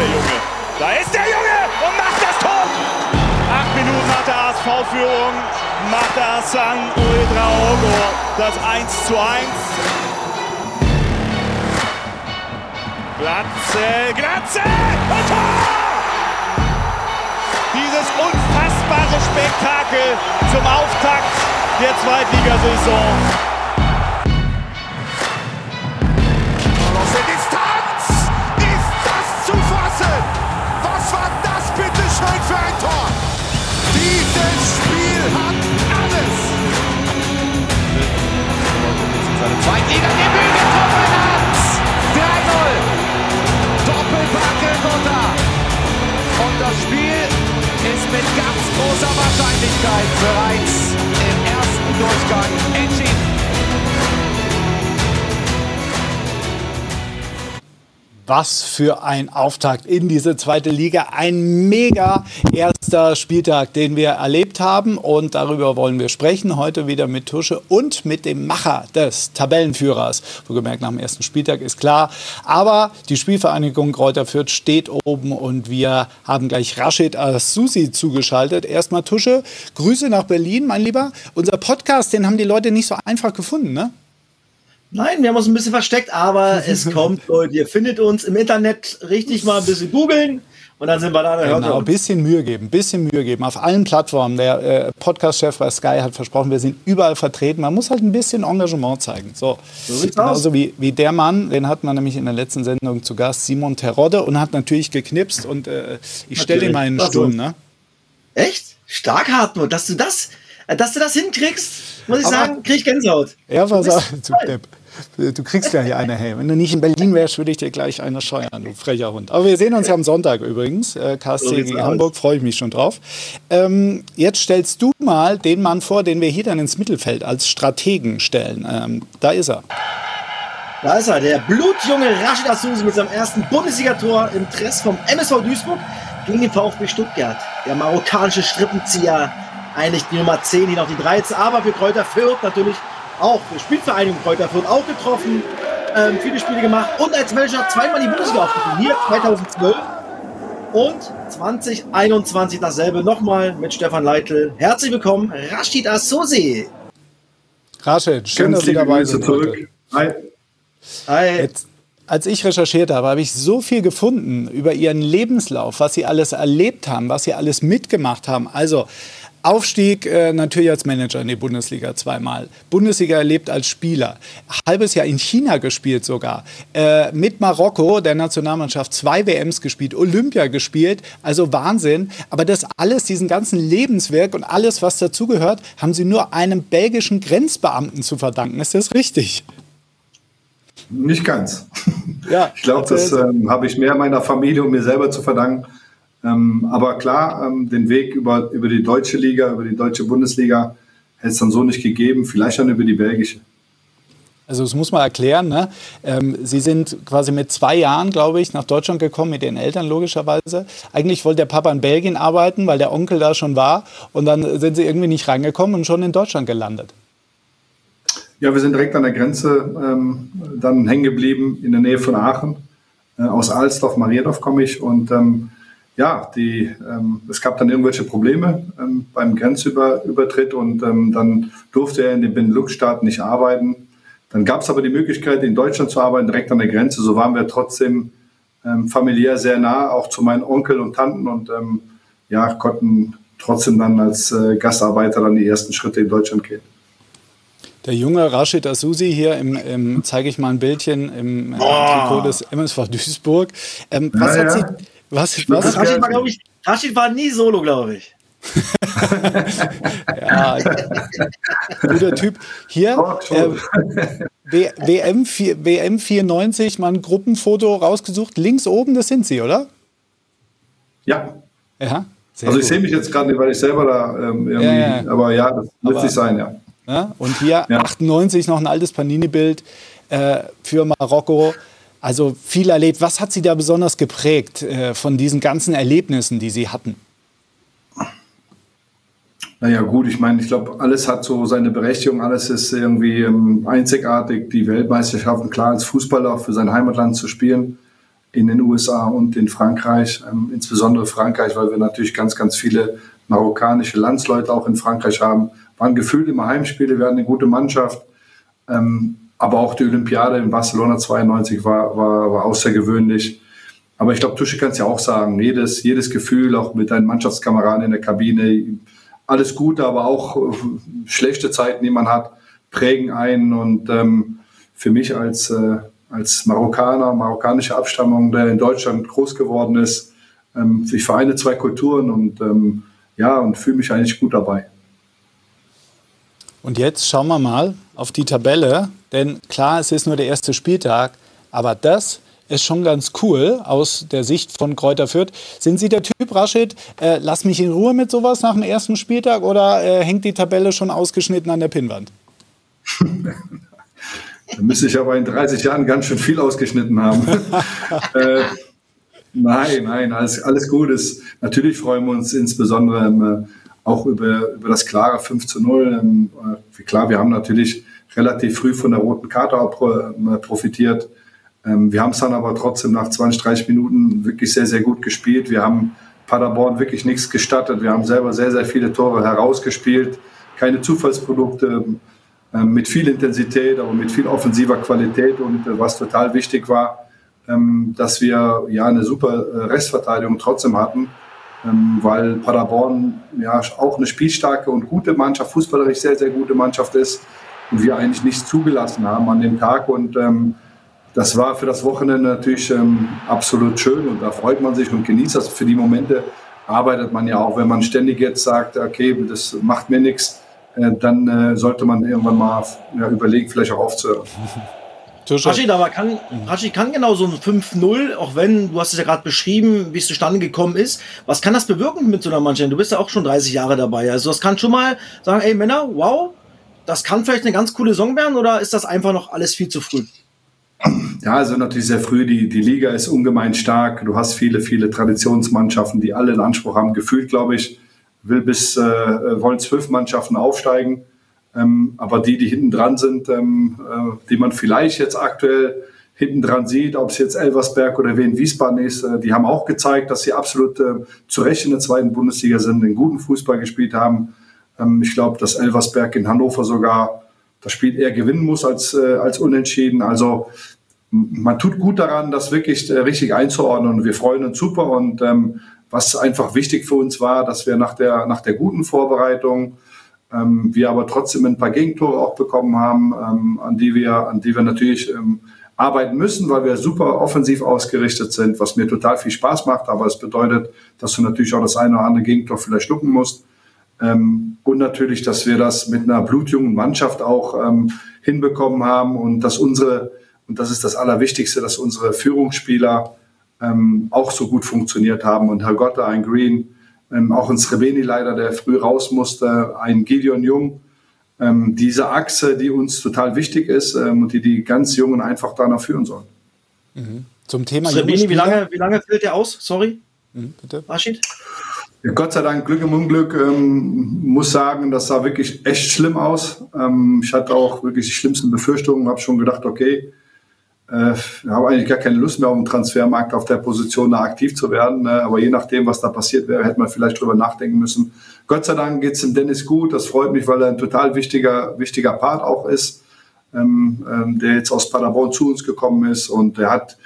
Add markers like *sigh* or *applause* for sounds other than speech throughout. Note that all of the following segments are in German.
der Junge. Da ist der Junge und macht das Tor. Acht Minuten nach der ASV-Führung macht der Hassan Ultraogo das 1 zu 1. Glatze, Glatze und Tor! Dieses unfassbare Spektakel zum Auftakt der Zweitligasaison. Zweitliga-Debüt getroffen hat. 3-0. Doppelbacke Gotha. Und das Spiel ist mit ganz großer Wahrscheinlichkeit bereits im ersten Durchgang entschieden. Was für ein Auftakt in diese zweite Liga. Ein mega erster Spieltag, den wir erlebt haben. Und darüber wollen wir sprechen. Heute wieder mit Tusche und mit dem Macher des Tabellenführers. Wohlgemerkt, nach dem ersten Spieltag ist klar. Aber die Spielvereinigung Kräuter Fürth steht oben und wir haben gleich Rashid Asusi zugeschaltet. Erstmal Tusche. Grüße nach Berlin, mein Lieber. Unser Podcast, den haben die Leute nicht so einfach gefunden, ne? Nein, wir haben uns ein bisschen versteckt, aber *laughs* es kommt, Leute. Ihr findet uns im Internet richtig mal ein bisschen googeln. Und dann sind wir da. Genau, ein bisschen Mühe geben, ein bisschen Mühe geben. Auf allen Plattformen. Der äh, Podcast-Chef bei Sky hat versprochen, wir sind überall vertreten. Man muss halt ein bisschen Engagement zeigen. So, so Genauso wie, wie der Mann, den hat man nämlich in der letzten Sendung zu Gast, Simon Terodde, und hat natürlich geknipst. Und äh, ich stelle ihm einen Sturm. Ne? Echt? Stark, Hartmut, dass du das, dass du das hinkriegst, muss ich Aber, sagen, krieg ich Gänsehaut. Ja, was zu Depp. Du kriegst ja hier eine, hey. Wenn du nicht in Berlin wärst, würde ich dir gleich eine scheuern, du frecher Hund. Aber wir sehen uns ja am Sonntag übrigens. Äh, KSC so gegen Hamburg, freue ich mich schon drauf. Ähm, jetzt stellst du mal den Mann vor, den wir hier dann ins Mittelfeld als Strategen stellen. Ähm, da ist er. Da ist er, der blutjunge Rashid Asusi mit seinem ersten Bundesligator im Dress vom MSV Duisburg gegen den VfB Stuttgart. Der marokkanische Strippenzieher, eigentlich die Nummer 10, hier noch die 13, aber für Kräuter Fürth natürlich auch für Spielvereinigung Kräuter Fürth auch getroffen, ähm, viele Spiele gemacht und als Manager zweimal die Bundesliga aufgerufen. Hier 2012 und 2021 dasselbe nochmal mit Stefan Leitl. Herzlich willkommen, Rashid Assouzi. Rashid, schön, Ganz dass Sie dabei sind. Zurück. Hi. Hi. Jetzt, als ich recherchiert habe, habe ich so viel gefunden über Ihren Lebenslauf, was Sie alles erlebt haben, was Sie alles mitgemacht haben. Also Aufstieg äh, natürlich als Manager in die Bundesliga zweimal. Bundesliga erlebt als Spieler. Halbes Jahr in China gespielt sogar. Äh, mit Marokko, der Nationalmannschaft, zwei WMs gespielt, Olympia gespielt. Also Wahnsinn. Aber das alles, diesen ganzen Lebenswerk und alles, was dazugehört, haben Sie nur einem belgischen Grenzbeamten zu verdanken. Ist das richtig? Nicht ganz. Ja, *laughs* ich glaube, das ähm, habe ich mehr meiner Familie und mir selber zu verdanken ähm, aber klar, ähm, den Weg über, über die deutsche Liga, über die deutsche Bundesliga hätte es dann so nicht gegeben, vielleicht dann über die belgische. Also das muss man erklären. Ne? Ähm, Sie sind quasi mit zwei Jahren, glaube ich, nach Deutschland gekommen, mit Ihren Eltern logischerweise. Eigentlich wollte der Papa in Belgien arbeiten, weil der Onkel da schon war. Und dann sind Sie irgendwie nicht reingekommen und schon in Deutschland gelandet. Ja, wir sind direkt an der Grenze ähm, dann hängen geblieben, in der Nähe von Aachen. Äh, aus Alsdorf, Mariendorf komme ich. Und ähm, ja, die, ähm, es gab dann irgendwelche Probleme ähm, beim Grenzübertritt und ähm, dann durfte er in den Benelux-Staaten nicht arbeiten. Dann gab es aber die Möglichkeit, in Deutschland zu arbeiten, direkt an der Grenze. So waren wir trotzdem ähm, familiär sehr nah, auch zu meinen Onkel und Tanten und ja, konnten trotzdem dann als äh, Gastarbeiter dann die ersten Schritte in Deutschland gehen. Der junge Rashid Asusi hier, im, im zeige ich mal ein Bildchen im äh, Trikot des MSV Duisburg. Ähm, was ja, hat ja. Sie was? was? Rashid, war, ich, Rashid war nie solo, glaube ich. *laughs* ja, guter Typ. Hier, äh, WM, WM 94, mal ein Gruppenfoto rausgesucht. Links oben, das sind Sie, oder? Ja. Ja. also ich sehe mich jetzt gerade nicht, weil ich selber da ähm, irgendwie, ja, ja. aber ja, das wird sich sein, ja. Ja. Und hier 98 noch ein altes Panini-Bild äh, für Marokko. Also viel erlebt. Was hat Sie da besonders geprägt äh, von diesen ganzen Erlebnissen, die Sie hatten? Naja gut, ich meine, ich glaube, alles hat so seine Berechtigung, alles ist irgendwie ähm, einzigartig. Die Weltmeisterschaften, klar als Fußballer für sein Heimatland zu spielen, in den USA und in Frankreich, ähm, insbesondere Frankreich, weil wir natürlich ganz, ganz viele marokkanische Landsleute auch in Frankreich haben. Waren gefühlt immer Heimspiele, wir hatten eine gute Mannschaft. Ähm, aber auch die Olympiade in Barcelona 92 war, war, war außergewöhnlich. Aber ich glaube, Tusche kann es ja auch sagen, jedes, jedes Gefühl, auch mit deinen Mannschaftskameraden in der Kabine, alles Gute, aber auch äh, schlechte Zeiten, die man hat, prägen einen. Und ähm, für mich als, äh, als Marokkaner, marokkanische Abstammung, der in Deutschland groß geworden ist, ähm, ich vereine zwei Kulturen und ähm, ja, und fühle mich eigentlich gut dabei. Und jetzt schauen wir mal auf die Tabelle, denn klar, es ist nur der erste Spieltag, aber das ist schon ganz cool aus der Sicht von Kräuter Fürth. Sind Sie der Typ, Rashid, äh, lass mich in Ruhe mit sowas nach dem ersten Spieltag oder äh, hängt die Tabelle schon ausgeschnitten an der Pinnwand? *laughs* da müsste ich aber in 30 Jahren ganz schön viel ausgeschnitten haben. *laughs* äh, nein, nein, alles, alles gut ist. Natürlich freuen wir uns insbesondere ähm, auch über, über das klare 5 zu 0. Ähm, äh, klar, wir haben natürlich relativ früh von der roten Karte auch äh, profitiert. Ähm, wir haben es dann aber trotzdem nach 20, 30 Minuten wirklich sehr, sehr gut gespielt. Wir haben Paderborn wirklich nichts gestattet. Wir haben selber sehr, sehr viele Tore herausgespielt. Keine Zufallsprodukte, ähm, mit viel Intensität, aber mit viel offensiver Qualität. Und äh, was total wichtig war, dass wir ja eine super Restverteidigung trotzdem hatten ähm, weil Paderborn ja auch eine spielstarke und gute Mannschaft, fußballerisch sehr, sehr gute Mannschaft ist und wir eigentlich nichts zugelassen haben an dem Tag. Und ähm, das war für das Wochenende natürlich ähm, absolut schön und da freut man sich und genießt das. Für die Momente arbeitet man ja auch, wenn man ständig jetzt sagt, okay, das macht mir nichts, äh, dann äh, sollte man irgendwann mal ja, überlegen, vielleicht auch aufzuhören. *laughs* Rashid, aber kann, Rashid kann genau so ein 5-0, auch wenn, du hast es ja gerade beschrieben, wie es zustande gekommen ist. Was kann das bewirken mit so einer Mannschaft? Du bist ja auch schon 30 Jahre dabei. Also das kann schon mal sagen, ey Männer, wow, das kann vielleicht eine ganz coole Saison werden oder ist das einfach noch alles viel zu früh? Ja, also natürlich sehr früh. Die, die Liga ist ungemein stark. Du hast viele, viele Traditionsmannschaften, die alle in Anspruch haben. Gefühlt, glaube ich, will bis, äh, wollen zwölf Mannschaften aufsteigen. Ähm, aber die, die hinten dran sind, ähm, äh, die man vielleicht jetzt aktuell hinten dran sieht, ob es jetzt Elversberg oder Wien Wiesbaden ist, äh, die haben auch gezeigt, dass sie absolut äh, zu Recht in der zweiten Bundesliga sind, einen guten Fußball gespielt haben. Ähm, ich glaube, dass Elversberg in Hannover sogar das Spiel eher gewinnen muss als, äh, als unentschieden. Also man tut gut daran, das wirklich äh, richtig einzuordnen und wir freuen uns super. Und ähm, was einfach wichtig für uns war, dass wir nach der, nach der guten Vorbereitung ähm, wir aber trotzdem ein paar Gegentore auch bekommen haben, ähm, an, die wir, an die wir natürlich ähm, arbeiten müssen, weil wir super offensiv ausgerichtet sind, was mir total viel Spaß macht. Aber es bedeutet, dass du natürlich auch das eine oder andere Gegentor vielleicht schlucken musst. Ähm, und natürlich, dass wir das mit einer blutjungen Mannschaft auch ähm, hinbekommen haben und dass unsere, und das ist das Allerwichtigste, dass unsere Führungsspieler ähm, auch so gut funktioniert haben. Und Herr Gotte, ein Green, ähm, auch ein Srebeni leider, der früh raus musste, ein Gideon Jung. Ähm, diese Achse, die uns total wichtig ist ähm, und die die ganz Jungen einfach danach führen sollen. Mhm. Zum Thema Srebeni, wie lange, wie lange fällt der aus? Sorry, mhm, bitte. Rashid? Ja, Gott sei Dank, Glück im Unglück, ähm, muss sagen, das sah wirklich echt schlimm aus. Ähm, ich hatte auch wirklich die schlimmsten Befürchtungen, habe schon gedacht, okay, äh, habe eigentlich gar keine Lust mehr auf dem Transfermarkt auf der Position da aktiv zu werden. Ne? Aber je nachdem, was da passiert wäre, hätte man vielleicht drüber nachdenken müssen. Gott sei Dank geht es dem Dennis gut. Das freut mich, weil er ein total wichtiger, wichtiger Part auch ist, ähm, ähm, der jetzt aus Paderborn zu uns gekommen ist. Und er hat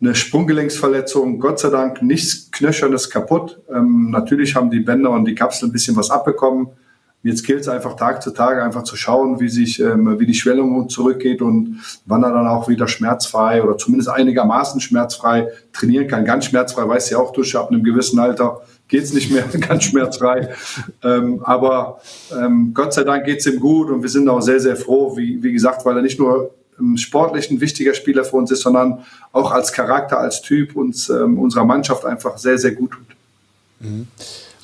eine Sprunggelenksverletzung. Gott sei Dank nichts Knöchernes kaputt. Ähm, natürlich haben die Bänder und die Kapsel ein bisschen was abbekommen. Jetzt gilt es einfach Tag zu Tag einfach zu schauen, wie sich, ähm, wie die Schwellung zurückgeht und wann er dann auch wieder schmerzfrei oder zumindest einigermaßen schmerzfrei trainieren kann. Ganz schmerzfrei weiß ja auch durch, ab einem gewissen Alter geht es nicht mehr *laughs* ganz schmerzfrei. ähm, aber ähm, Gott sei Dank geht es ihm gut und wir sind auch sehr, sehr froh, wie, wie gesagt, weil er nicht nur sportlich ein wichtiger Spieler für uns ist, sondern auch als Charakter, als Typ uns ähm, unserer Mannschaft einfach sehr, sehr gut tut. Mhm.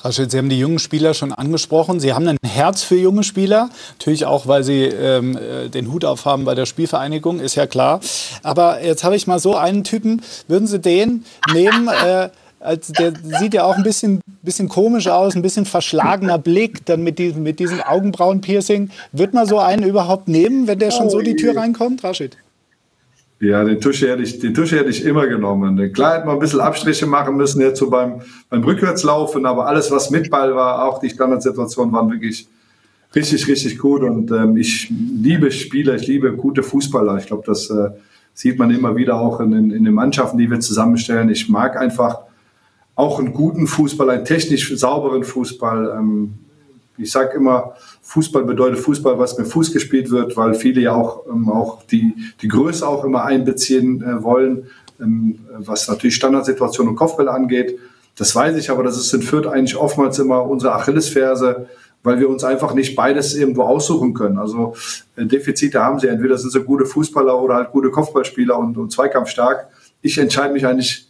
Rashid, Sie haben die jungen Spieler schon angesprochen. Sie haben ein Herz für junge Spieler. Natürlich auch, weil Sie ähm, äh, den Hut aufhaben bei der Spielvereinigung, ist ja klar. Aber jetzt habe ich mal so einen Typen. Würden Sie den nehmen? Äh, als, der sieht ja auch ein bisschen, bisschen komisch aus, ein bisschen verschlagener Blick, dann mit diesem, mit diesem Augenbrauenpiercing. Wird man so einen überhaupt nehmen, wenn der schon so die Tür reinkommt, Rashid? Ja, den Tusche hätte ich, den Tusche hätte ich immer genommen. Klar hätte man ein bisschen Abstriche machen müssen jetzt so beim, beim Rückwärtslaufen, aber alles, was mit Ball war, auch die Standardsituationen waren wirklich richtig, richtig gut. Und ähm, ich liebe Spieler, ich liebe gute Fußballer. Ich glaube, das äh, sieht man immer wieder auch in, in, in den Mannschaften, die wir zusammenstellen. Ich mag einfach auch einen guten Fußball, einen technisch sauberen Fußball. Ähm, ich sage immer, Fußball bedeutet Fußball, was mit Fuß gespielt wird, weil viele ja auch, ähm, auch die, die Größe auch immer einbeziehen äh, wollen, ähm, was natürlich Standardsituationen und Kopfbälle angeht. Das weiß ich, aber das ist in Fürth eigentlich oftmals immer unsere Achillesferse, weil wir uns einfach nicht beides irgendwo aussuchen können. Also äh, Defizite haben sie. Entweder sind sie gute Fußballer oder halt gute Kopfballspieler und, und zweikampfstark. Ich entscheide mich eigentlich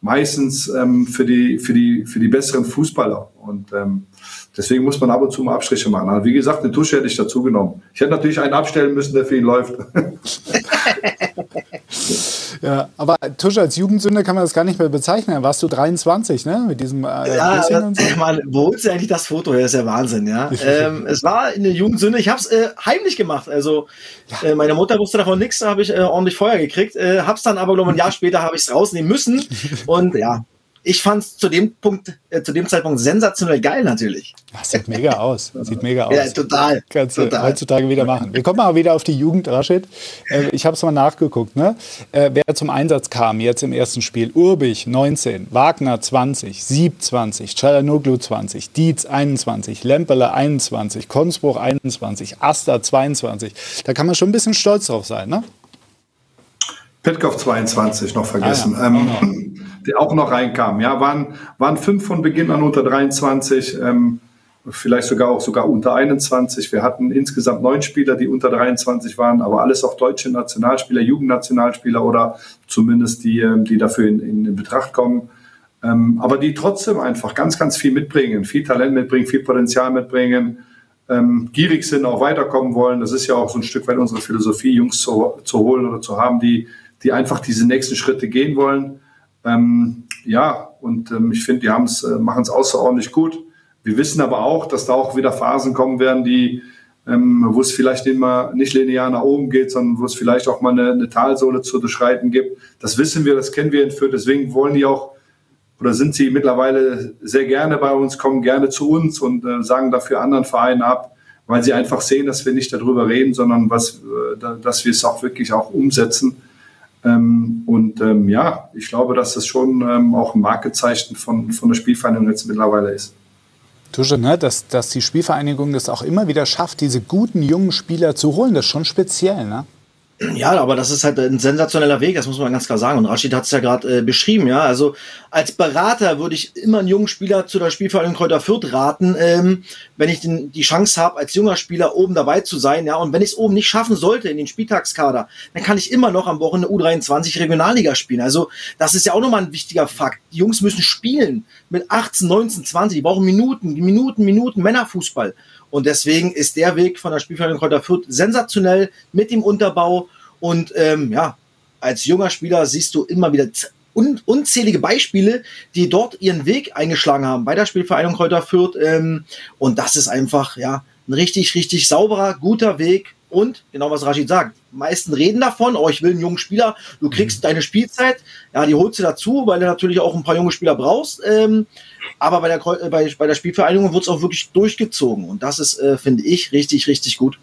meistens ähm, für, die, für, die, für die besseren Fußballer. Und ähm, Deswegen muss man ab und zu mal Abstriche machen. Aber wie gesagt, eine Tusche hätte ich dazu genommen. Ich hätte natürlich einen abstellen müssen, der für ihn läuft. *laughs* ja, aber Tusche als Jugendsünde kann man das gar nicht mehr bezeichnen. Warst du 23, ne? Mit diesem äh, ja, und so. Man, wo holst du eigentlich das Foto her? Das ist ja Wahnsinn, ja. *laughs* ähm, es war eine Jugendsünde. Ich habe es äh, heimlich gemacht. Also ja. äh, meine Mutter wusste davon nichts, da habe ich äh, ordentlich Feuer gekriegt. Äh, hab's dann aber, glaube ich, ein Jahr später habe ich es rausnehmen müssen. *laughs* Und ja, ich fand es zu dem Punkt, äh, zu dem Zeitpunkt sensationell geil natürlich. Das sieht mega aus. Sieht mega aus. Ja, total. Kannst du heutzutage wieder machen. Wir kommen mal wieder auf die Jugend, Rashid. Äh, ich habe es mal nachgeguckt. Ne? Äh, wer zum Einsatz kam jetzt im ersten Spiel? Urbich 19, Wagner 20, Sieb 20, Chalanoglu 20, Dietz 21, Lemperle 21, Konsbruch 21, Asta 22. Da kann man schon ein bisschen stolz drauf sein, ne? Petkov 22 noch vergessen. Ah, ja. ähm, der auch noch reinkam. Ja, waren, waren fünf von Beginn an unter 23, ähm, vielleicht sogar auch sogar unter 21. Wir hatten insgesamt neun Spieler, die unter 23 waren, aber alles auch deutsche Nationalspieler, Jugendnationalspieler oder zumindest die, ähm, die dafür in, in Betracht kommen. Ähm, aber die trotzdem einfach ganz, ganz viel mitbringen, viel Talent mitbringen, viel Potenzial mitbringen, ähm, gierig sind, auch weiterkommen wollen. Das ist ja auch so ein Stück weit unsere Philosophie, Jungs zu, zu holen oder zu haben, die, die einfach diese nächsten Schritte gehen wollen. Ähm, ja, und ähm, ich finde, die äh, machen es außerordentlich gut. Wir wissen aber auch, dass da auch wieder Phasen kommen werden, die, ähm, wo es vielleicht immer nicht linear nach oben geht, sondern wo es vielleicht auch mal eine, eine Talsohle zu durchschreiten gibt. Das wissen wir, das kennen wir in Fürth. Deswegen wollen die auch oder sind sie mittlerweile sehr gerne bei uns, kommen gerne zu uns und äh, sagen dafür anderen Vereinen ab, weil sie einfach sehen, dass wir nicht darüber reden, sondern was, äh, dass wir es auch wirklich auch umsetzen. Ähm, und ähm, ja, ich glaube, dass das schon ähm, auch ein Markezeichen von, von der Spielvereinigung jetzt mittlerweile ist. Tusche, ne, dass, dass die Spielvereinigung das auch immer wieder schafft, diese guten jungen Spieler zu holen, das ist schon speziell, ne? Ja, aber das ist halt ein sensationeller Weg, das muss man ganz klar sagen. Und Rashid hat es ja gerade äh, beschrieben, ja. Also als Berater würde ich immer einen jungen Spieler zu der Spielvereinigung Kräuter Fürth raten, ähm, wenn ich den, die Chance habe, als junger Spieler oben dabei zu sein, ja. Und wenn ich es oben nicht schaffen sollte in den Spieltagskader, dann kann ich immer noch am Wochenende U23 Regionalliga spielen. Also das ist ja auch nochmal ein wichtiger Fakt. Die Jungs müssen spielen mit 18, 19, 20. Die brauchen Minuten, Minuten, Minuten Männerfußball. Und deswegen ist der Weg von der Spielvereinigung Kräuter Fürth sensationell mit dem Unterbau. Und ähm, ja, als junger Spieler siehst du immer wieder un unzählige Beispiele, die dort ihren Weg eingeschlagen haben bei der Spielvereinigung Kräuter Fürth. Ähm, und das ist einfach ja ein richtig, richtig sauberer, guter Weg. Und genau was Rashid sagt, meisten reden davon, oh, ich will einen jungen Spieler, du kriegst mhm. deine Spielzeit, ja, die holst du dazu, weil du natürlich auch ein paar junge Spieler brauchst. Ähm, aber bei der, bei, bei der Spielvereinigung wird es auch wirklich durchgezogen. Und das ist, äh, finde ich, richtig, richtig gut.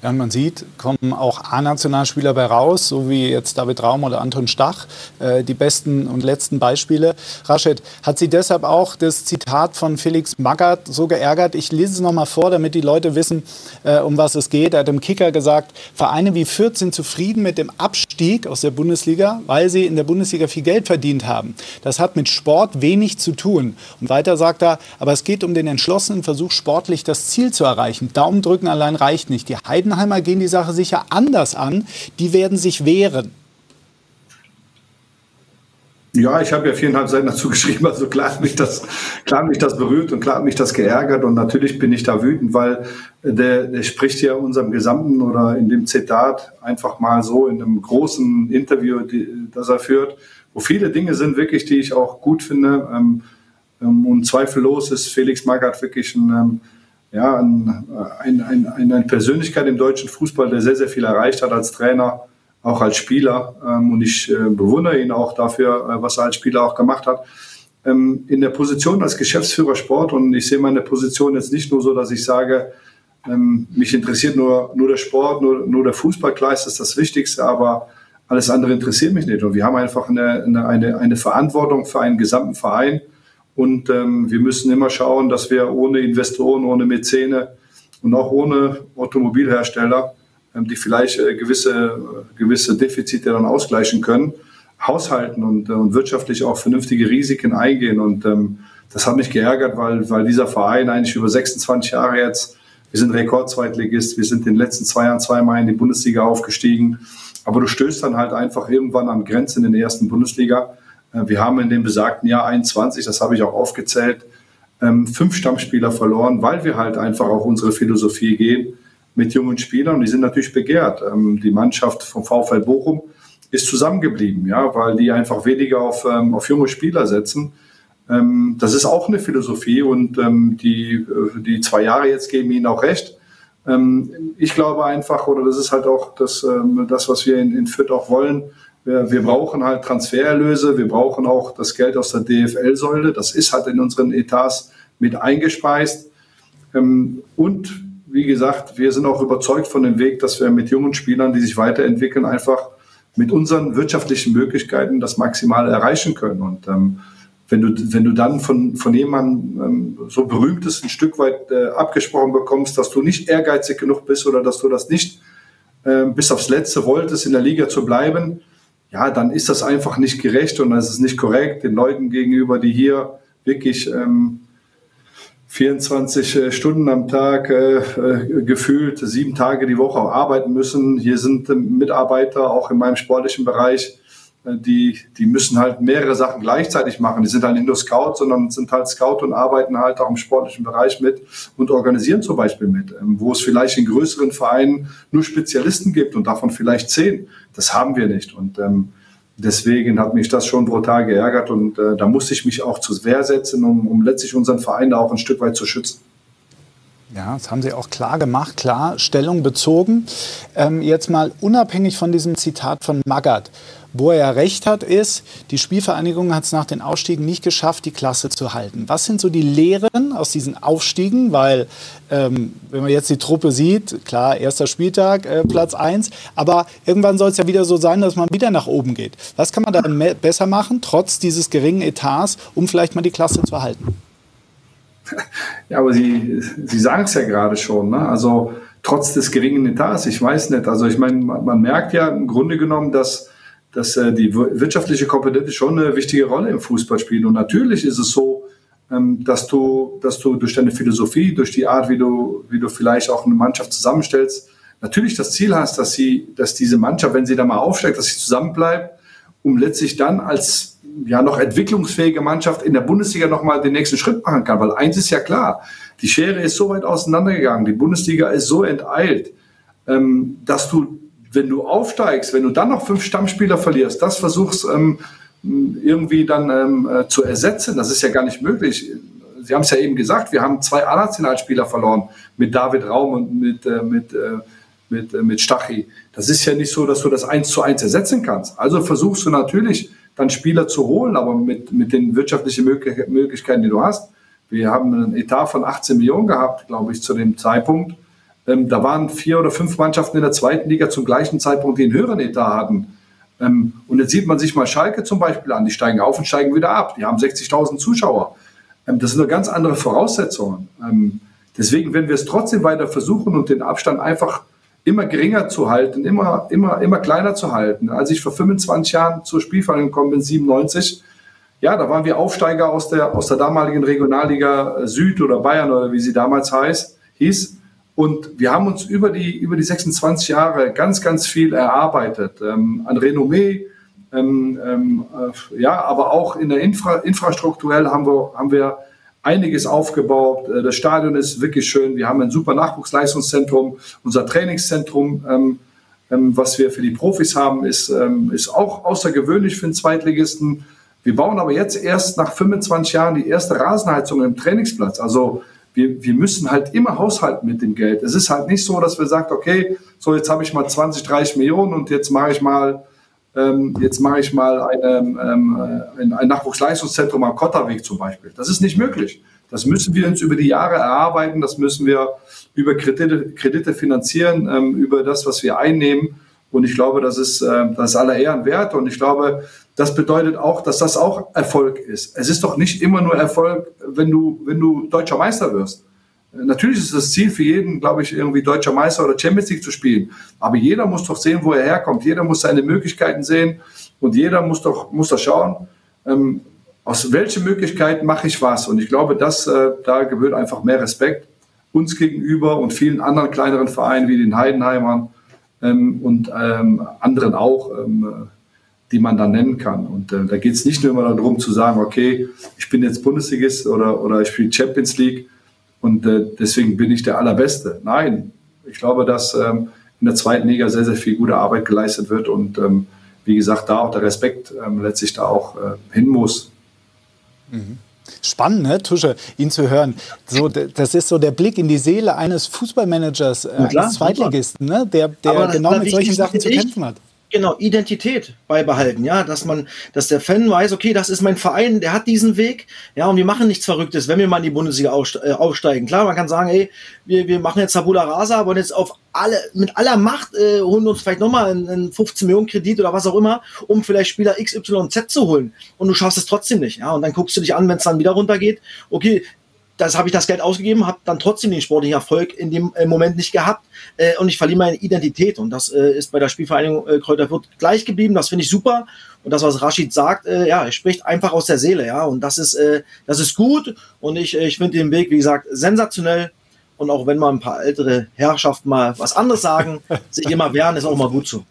Ja, und man sieht, kommen auch A-Nationalspieler bei raus, so wie jetzt David Raum oder Anton Stach, äh, die besten und letzten Beispiele. Raschet, hat Sie deshalb auch das Zitat von Felix Magath so geärgert? Ich lese es nochmal vor, damit die Leute wissen, äh, um was es geht. Er hat im Kicker gesagt, Vereine wie Fürth sind zufrieden mit dem Abstieg aus der Bundesliga, weil sie in der Bundesliga viel Geld verdient haben. Das hat mit Sport wenig zu tun. Und weiter sagt er, aber es geht um den entschlossenen Versuch, sportlich das Ziel zu erreichen. Daumen drücken allein reicht nicht. Die Heiden Heidenheimer gehen die Sache sicher anders an. Die werden sich wehren. Ja, ich habe ja viereinhalb Seiten dazu *laughs* geschrieben, also klar hat mich das, klar hat mich das berührt und klar hat mich das geärgert und natürlich bin ich da wütend, weil der, der spricht ja unserem gesamten oder in dem Zitat einfach mal so in einem großen Interview, die, das er führt, wo viele Dinge sind wirklich, die ich auch gut finde ähm, ähm und zweifellos ist Felix Magath wirklich ein ähm, ja, ein, ein, ein, eine Persönlichkeit im deutschen Fußball, der sehr, sehr viel erreicht hat als Trainer, auch als Spieler. Ähm, und ich äh, bewundere ihn auch dafür, äh, was er als Spieler auch gemacht hat. Ähm, in der Position als Geschäftsführer Sport und ich sehe meine Position jetzt nicht nur so, dass ich sage, ähm, mich interessiert nur, nur der Sport, nur, nur der Fußball, klar ist das das Wichtigste, aber alles andere interessiert mich nicht. Und wir haben einfach eine, eine, eine Verantwortung für einen gesamten Verein. Und ähm, wir müssen immer schauen, dass wir ohne Investoren, ohne Mäzene und auch ohne Automobilhersteller, ähm, die vielleicht äh, gewisse, gewisse Defizite dann ausgleichen können, haushalten und, äh, und wirtschaftlich auch vernünftige Risiken eingehen. Und ähm, das hat mich geärgert, weil, weil dieser Verein eigentlich über 26 Jahre jetzt, wir sind Rekordzweitligist, wir sind in den letzten zwei Jahren zweimal in die Bundesliga aufgestiegen. Aber du stößt dann halt einfach irgendwann an Grenzen in der ersten Bundesliga. Äh, wir haben in dem besagten Jahr 21, das habe ich auch aufgezählt, ähm, fünf Stammspieler verloren, weil wir halt einfach auch unsere Philosophie gehen mit jungen Spielern. Die sind natürlich begehrt. Ähm, die Mannschaft vom VfL Bochum ist zusammengeblieben, ja, weil die einfach weniger auf, ähm, auf junge Spieler setzen. Das ist auch eine Philosophie und die, äh, die zwei Jahre jetzt geben ihnen auch recht. Ich glaube einfach, oder das ist halt auch das, das was wir in, in Fürth auch wollen, wir, wir brauchen halt Transfererlöse, wir brauchen auch das Geld aus der DFL-Säule, das ist halt in unseren Etats mit eingespeist. Ähm, und wie gesagt, wir sind auch überzeugt von dem Weg, dass wir mit jungen Spielern, die sich weiterentwickeln, einfach mit unseren wirtschaftlichen Möglichkeiten das Maximale erreichen können. Und ähm, wenn, du, wenn du dann von, von jemandem ähm, so berühmtes ein Stück weit äh, abgesprochen bekommst, dass du nicht ehrgeizig genug bist oder dass du das nicht äh, bis aufs Letzte wolltest, in der Liga zu bleiben, ja, dann ist das einfach nicht gerecht und das ist nicht korrekt den Leuten gegenüber, die hier wirklich ähm, 24 äh, Stunden am Tag äh, äh, gefühlt, sieben Tage die Woche arbeiten müssen. Hier sind Mitarbeiter, auch in meinem sportlichen Bereich, äh, die, die müssen halt mehrere Sachen gleichzeitig machen. Die sind halt nicht nur Scout, sondern sind halt Scout und arbeiten halt auch im sportlichen Bereich mit und organisieren zum Beispiel mit, ähm, wo es vielleicht in größeren Vereinen nur Spezialisten gibt und davon vielleicht zehn. Das haben wir nicht. Und ähm, deswegen hat mich das schon brutal geärgert und äh, da musste ich mich auch zur Wehr setzen, um, um letztlich unseren Verein da auch ein Stück weit zu schützen. Ja, das haben Sie auch klar gemacht, klar Stellung bezogen. Ähm, jetzt mal unabhängig von diesem Zitat von Magath. Wo er recht hat, ist, die Spielvereinigung hat es nach den Aufstiegen nicht geschafft, die Klasse zu halten. Was sind so die Lehren aus diesen Aufstiegen? Weil, ähm, wenn man jetzt die Truppe sieht, klar, erster Spieltag, äh, Platz 1, aber irgendwann soll es ja wieder so sein, dass man wieder nach oben geht. Was kann man dann besser machen, trotz dieses geringen Etats, um vielleicht mal die Klasse zu halten? Ja, aber Sie, Sie sagen es ja gerade schon. Ne? Also trotz des geringen Etats, ich weiß nicht. Also ich meine, man, merkt ja im Grunde genommen, dass dass äh, die wirtschaftliche Kompetenz schon eine wichtige Rolle im Fußball spielt. Und natürlich ist es so, ähm, dass du, dass du durch deine Philosophie, durch die Art, wie du, wie du vielleicht auch eine Mannschaft zusammenstellst, natürlich das Ziel hast, dass sie, dass diese Mannschaft, wenn sie da mal aufsteigt, dass sie zusammenbleibt, um letztlich dann als ja noch entwicklungsfähige Mannschaft in der Bundesliga nochmal den nächsten Schritt machen kann. Weil eins ist ja klar, die Schere ist so weit auseinandergegangen, die Bundesliga ist so enteilt, ähm, dass du wenn du aufsteigst, wenn du dann noch fünf Stammspieler verlierst, das versuchst ähm, irgendwie dann ähm, äh, zu ersetzen, das ist ja gar nicht möglich. Sie haben es ja eben gesagt, wir haben zwei A-Nationalspieler verloren mit David Raum und mit, äh, mit, äh, mit, äh, mit Stachy. Das ist ja nicht so, dass du das eins zu eins ersetzen kannst. Also versuchst du natürlich dann Spieler zu holen, aber mit, mit den wirtschaftlichen Möglichkeiten, die du hast. Wir haben einen Etat von 18 Millionen gehabt, glaube ich, zu dem Zeitpunkt. Ähm, da waren vier oder fünf Mannschaften in der zweiten Liga zum gleichen Zeitpunkt, die einen höheren Etat hatten. Ähm, und jetzt sieht man sich mal Schalke zum Beispiel an. Die steigen auf und steigen wieder ab. Die haben 60.000 Zuschauer. Ähm, das sind nur ganz andere Voraussetzungen. Ähm, deswegen, wenn wir es trotzdem weiter versuchen und den Abstand einfach immer geringer zu halten, immer, immer, immer kleiner zu halten. Als ich vor 25 Jahren zur Spielvereinigung gekommen bin, 97, ja, da waren wir Aufsteiger aus der, aus der damaligen Regionalliga Süd oder Bayern oder wie sie damals heißt, hieß. Und wir haben uns über die, über die 26 Jahre ganz, ganz viel erarbeitet ähm, an Renommee, ähm, ähm, äh, ja, aber auch in der Infra infrastrukturell haben wir, haben wir einiges aufgebaut. Äh, das Stadion ist wirklich schön. Wir haben ein super Nachwuchsleistungszentrum. Unser Trainingszentrum, ähm, ähm, was wir für die Profis haben, ist, ähm, auch außergewöhnlich für einen Zweitligisten. Wir bauen aber jetzt erst nach 25 Jahren die erste Rasenheizung im Trainingsplatz. Also wir, wir müssen halt immer haushalten mit dem Geld. Es ist halt nicht so, dass wir sagen, okay, so jetzt habe ich mal 20, 30 Millionen und jetzt mache ich mal ähm, jetzt mache ich mal eine, ähm, ein, ein Nachwuchsleistungszentrum am Kotterweg zum Beispiel. Das ist nicht möglich. Das müssen wir uns über die Jahre erarbeiten, das müssen wir über Kredite, Kredite finanzieren, ähm, über das, was wir einnehmen. Und ich glaube, das ist, äh, das ist aller Ehren wert. Und ich glaube, das bedeutet auch, dass das auch Erfolg ist. Es ist doch nicht immer nur Erfolg, wenn du, wenn du deutscher Meister wirst. Natürlich ist das Ziel für jeden, glaube ich, irgendwie deutscher Meister oder Champions League zu spielen. Aber jeder muss doch sehen, wo er herkommt. Jeder muss seine Möglichkeiten sehen und jeder muss doch, muss doch schauen, ähm, aus welchen Möglichkeiten mache ich was. Und ich glaube, dass, äh, da gebührt einfach mehr Respekt uns gegenüber und vielen anderen kleineren Vereinen wie den Heidenheimern ähm, und ähm, anderen auch, ähm, die man dann nennen kann. Und äh, da geht es nicht nur immer darum zu sagen, okay, ich bin jetzt Bundesligist oder, oder ich spiele Champions League und äh, deswegen bin ich der Allerbeste. Nein, ich glaube, dass ähm, in der zweiten Liga sehr, sehr viel gute Arbeit geleistet wird und ähm, wie gesagt, da auch der Respekt ähm, letztlich da auch äh, hin muss. Mhm. Spannend, ne, Tusche, ihn zu hören. So, das ist so der Blick in die Seele eines Fußballmanagers, äh, eines Zweitligisten, ne, der, der genau mit solchen Sachen zu kämpfen hat. Genau, Identität beibehalten, ja, dass man, dass der Fan weiß, okay, das ist mein Verein, der hat diesen Weg, ja, und wir machen nichts Verrücktes, wenn wir mal in die Bundesliga äh, aufsteigen. Klar, man kann sagen, ey, wir, wir machen jetzt Tabula Rasa, wollen jetzt auf alle, mit aller Macht äh, holen uns vielleicht nochmal einen, einen 15 Millionen Kredit oder was auch immer, um vielleicht Spieler X, Y Z zu holen. Und du schaffst es trotzdem nicht, ja, und dann guckst du dich an, wenn es dann wieder runtergeht, okay, das habe ich das Geld ausgegeben, habe dann trotzdem den sportlichen Erfolg in dem äh, Moment nicht gehabt äh, und ich verliere meine Identität. Und das äh, ist bei der Spielvereinigung äh, Kräuter Fürth gleich geblieben. Das finde ich super. Und das, was Rashid sagt, äh, ja, er spricht einfach aus der Seele, ja. Und das ist, äh, das ist gut. Und ich, ich finde den Weg, wie gesagt, sensationell. Und auch wenn mal ein paar ältere Herrschaften mal was anderes sagen, *laughs* sich immer wehren, ist auch mal gut so.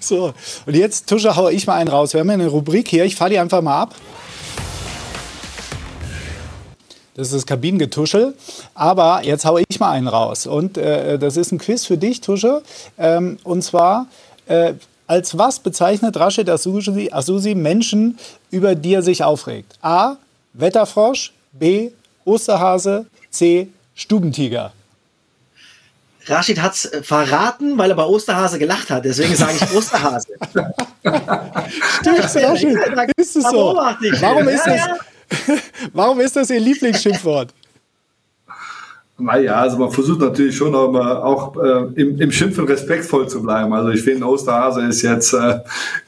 So, und jetzt, Tusche, hau ich mal einen raus. Wir haben ja eine Rubrik hier, ich fahre die einfach mal ab. Das ist das Kabinengetuschel. Aber jetzt haue ich mal einen raus. Und äh, das ist ein Quiz für dich, Tusche. Ähm, und zwar, äh, als was bezeichnet Rashid Asusi, Asusi Menschen, über die er sich aufregt? A. Wetterfrosch. B. Osterhase. C. Stubentiger. Rashid hat es äh, verraten, weil er bei Osterhase gelacht hat. Deswegen sage ich Osterhase. *laughs* Stimmt, Rashid. Ist es so? Warum ist das? *laughs* Warum ist das Ihr Lieblingsschimpfwort? Naja, also man versucht natürlich schon auch, auch äh, im, im, Schimpfen respektvoll zu bleiben. Also ich finde, Osterhase ist jetzt, äh,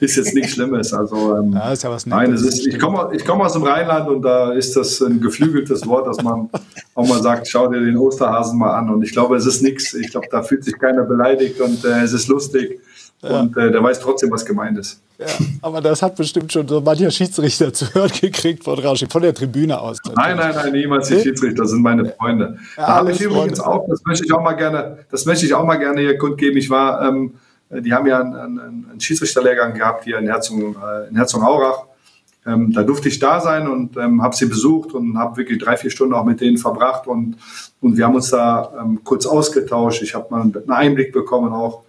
ist jetzt nichts Schlimmes. Also ähm, ja, ist ja was nein, es ist, ich komme ich komm aus dem Rheinland und da ist das ein geflügeltes Wort, dass man auch mal sagt, schau dir den Osterhasen mal an. Und ich glaube, es ist nichts. Ich glaube, da fühlt sich keiner beleidigt und äh, es ist lustig. Ja. Und äh, der weiß trotzdem, was gemeint ist. Ja, aber das hat bestimmt schon so mancher Schiedsrichter zu hören gekriegt von Rashi, von der Tribüne aus. Nein, nein, nein, niemals die Schiedsrichter, das sind meine Freunde. Ja, da habe ich übrigens auch, das möchte ich auch mal gerne, das möchte ich auch mal gerne hier kundgeben. Ich war, ähm, die haben ja einen, einen, einen Schiedsrichterlehrgang gehabt hier in, Herzog, äh, in Herzogenaurach. Ähm, da durfte ich da sein und ähm, habe sie besucht und habe wirklich drei, vier Stunden auch mit denen verbracht und, und wir haben uns da ähm, kurz ausgetauscht. Ich habe mal einen Einblick bekommen auch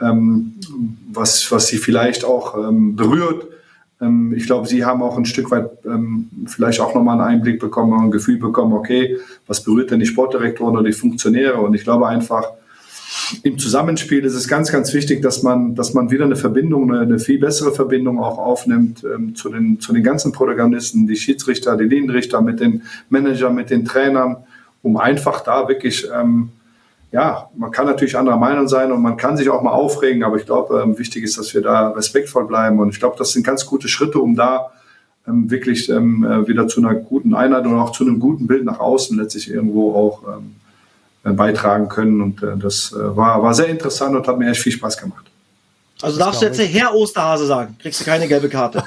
was, was sie vielleicht auch ähm, berührt. Ähm, ich glaube, sie haben auch ein Stück weit ähm, vielleicht auch nochmal einen Einblick bekommen, ein Gefühl bekommen, okay, was berührt denn die Sportdirektoren oder die Funktionäre? Und ich glaube einfach, im Zusammenspiel ist es ganz, ganz wichtig, dass man, dass man wieder eine Verbindung, eine, eine viel bessere Verbindung auch aufnimmt ähm, zu, den, zu den ganzen Protagonisten, die Schiedsrichter, die Linienrichter, mit den Managern, mit den Trainern, um einfach da wirklich ähm, ja, man kann natürlich anderer Meinung sein und man kann sich auch mal aufregen, aber ich glaube, ähm, wichtig ist, dass wir da respektvoll bleiben und ich glaube, das sind ganz gute Schritte, um da ähm, wirklich ähm, äh, wieder zu einer guten Einheit und auch zu einem guten Bild nach außen letztlich irgendwo auch ähm, äh, beitragen können und äh, das äh, war, war sehr interessant und hat mir echt viel Spaß gemacht. Also das darfst du jetzt ich. Herr Osterhase sagen. Kriegst du keine gelbe Karte. *laughs*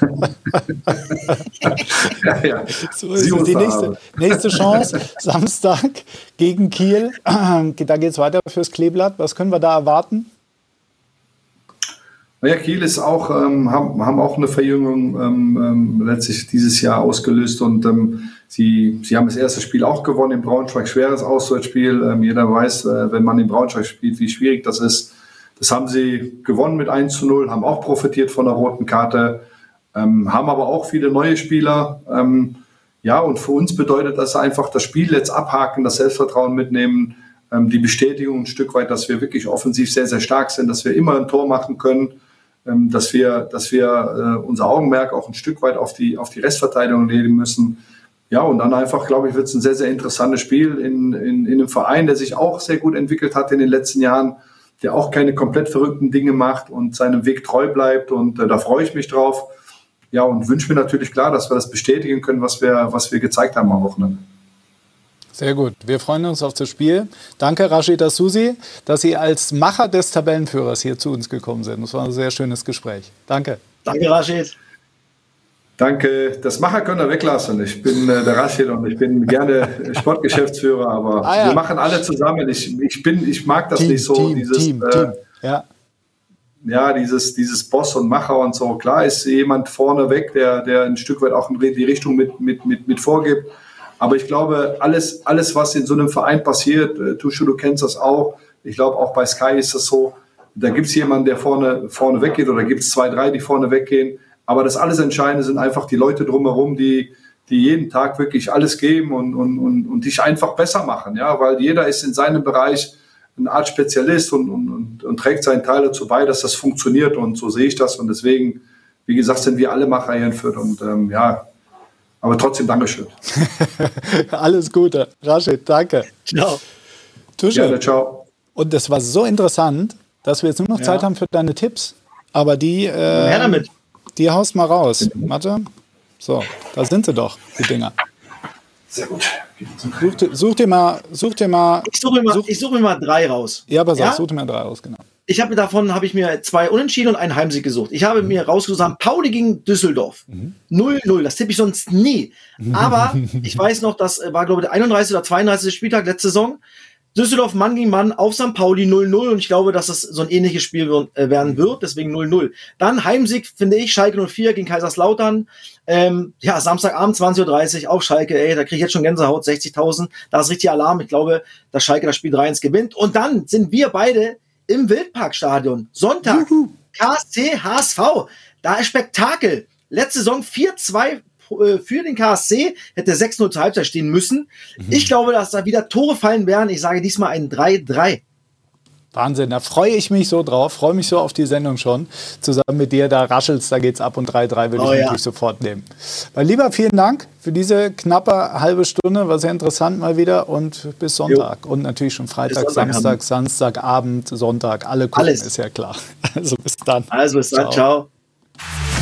ja, ja. So ist die nächste, nächste Chance. *laughs* Samstag gegen Kiel. *clears throat* Da geht es weiter fürs Kleeblatt. Was können wir da erwarten? Naja, Kiel ist auch, ähm, haben, haben auch eine Verjüngung ähm, ähm, letztlich dieses Jahr ausgelöst und ähm, sie, sie haben das erste Spiel auch gewonnen in Braunschweig, schweres Auswärtsspiel. Ähm, jeder weiß, äh, wenn man in Braunschweig spielt, wie schwierig das ist das haben sie gewonnen mit 1 zu 0, haben auch profitiert von der roten Karte, ähm, haben aber auch viele neue Spieler. Ähm, Ja, und für uns bedeutet das einfach das Spiel jetzt abhaken, das Selbstvertrauen mitnehmen, ähm, die Bestätigung ein Stück weit, dass wir wirklich offensiv sehr, sehr stark sind, dass wir immer ein Tor machen können, ähm, dass wir, dass wir äh, unser Augenmerk auch ein Stück weit auf die, auf die Restverteidigung legen müssen. Ja, und dann einfach, glaube ich, wird es ein sehr, sehr interessantes Spiel in, in, in einem Verein, der sich auch sehr gut entwickelt hat in den letzten Jahren, der auch keine komplett verrückten Dinge macht und seinem Weg treu bleibt. Und äh, da freue ich mich drauf. Ja, und wünsche mir natürlich klar, dass wir das bestätigen können, was wir, was wir gezeigt haben am Wochenende. Sehr gut. Wir freuen uns auf das Spiel. Danke, Rashida Susi, dass Sie als Macher des Tabellenführers hier zu uns gekommen sind. Das war ein sehr schönes Gespräch. Danke. Danke, Rashid. Danke. Das Macher können wir weglassen. Ich bin äh, der Rashid und ich bin gerne *laughs* Sportgeschäftsführer, aber ah, ja. wir machen alle zusammen. Ich, ich, bin, ich mag das Team, nicht so, Team, dieses, Team, äh, Team. Ja. ja, dieses, dieses Boss und Macher und so. Klar ist jemand vorne weg, der, der ein Stück weit auch die Richtung mit, mit, mit, mit vorgibt. Aber ich glaube, alles, alles, was in so einem Verein passiert, äh, Tuschu, du kennst das auch. Ich glaube, auch bei Sky ist das so. Da gibt es jemanden, der vorne, vorne weggeht oder gibt es zwei, drei, die vorne weggehen. Aber das alles Entscheidende sind einfach die Leute drumherum, die, die jeden Tag wirklich alles geben und, und, und, und dich einfach besser machen. Ja, weil jeder ist in seinem Bereich eine Art Spezialist und, und, und, und trägt seinen Teil dazu bei, dass das funktioniert. Und so sehe ich das. Und deswegen, wie gesagt, sind wir alle Macher hier in Fürth. Und ähm, ja, aber trotzdem Dankeschön. *laughs* Alles Gute. Rashid, danke. Ciao. Tusche. Ja, ciao. Und das war so interessant, dass wir jetzt nur noch ja. Zeit haben für deine Tipps. Aber die, äh, Her damit. Die haust mal raus. Warte. So, da sind sie doch, die Dinger. Sehr gut. Such, such, dir mal, such dir mal. Ich suche mir, mal, such, such mir mal drei raus. Ja, aber sag, ja? such dir mal drei raus, genau ich habe davon habe ich mir zwei Unentschieden und einen Heimsieg gesucht. Ich habe mir rausgesucht, Pauli gegen Düsseldorf. 0-0, mhm. das tippe ich sonst nie. Aber *laughs* ich weiß noch, das war, glaube ich, der 31. oder 32. Spieltag letzte Saison. Düsseldorf Mann gegen Mann auf St. Pauli 0-0 und ich glaube, dass das so ein ähnliches Spiel äh, werden wird, deswegen 0-0. Dann Heimsieg, finde ich, Schalke 04 gegen Kaiserslautern. Ähm, ja, Samstagabend 20.30 Uhr auf Schalke, ey, da kriege ich jetzt schon Gänsehaut, 60.000, da ist richtig Alarm. Ich glaube, dass Schalke das Spiel 3-1 gewinnt. Und dann sind wir beide im Wildparkstadion. Sonntag. Juhu. KSC HSV. Da ist Spektakel. Letzte Saison 4-2 äh, für den KSC, hätte 6-0 zur Halbzeit stehen müssen. Mhm. Ich glaube, dass da wieder Tore fallen werden. Ich sage diesmal ein 3-3. Wahnsinn, da freue ich mich so drauf, freue mich so auf die Sendung schon. Zusammen mit dir, da raschelt's, da geht's ab und 3-3 würde oh, ich ja. natürlich sofort nehmen. Mein Lieber, vielen Dank für diese knappe halbe Stunde, war sehr interessant mal wieder und bis Sonntag. Jo. Und natürlich schon Freitag, Samstag, Samstagabend, Sonntag, alle gucken, Alles. ist ja klar. *laughs* Also bis dann. Also bis dann, ciao. ciao.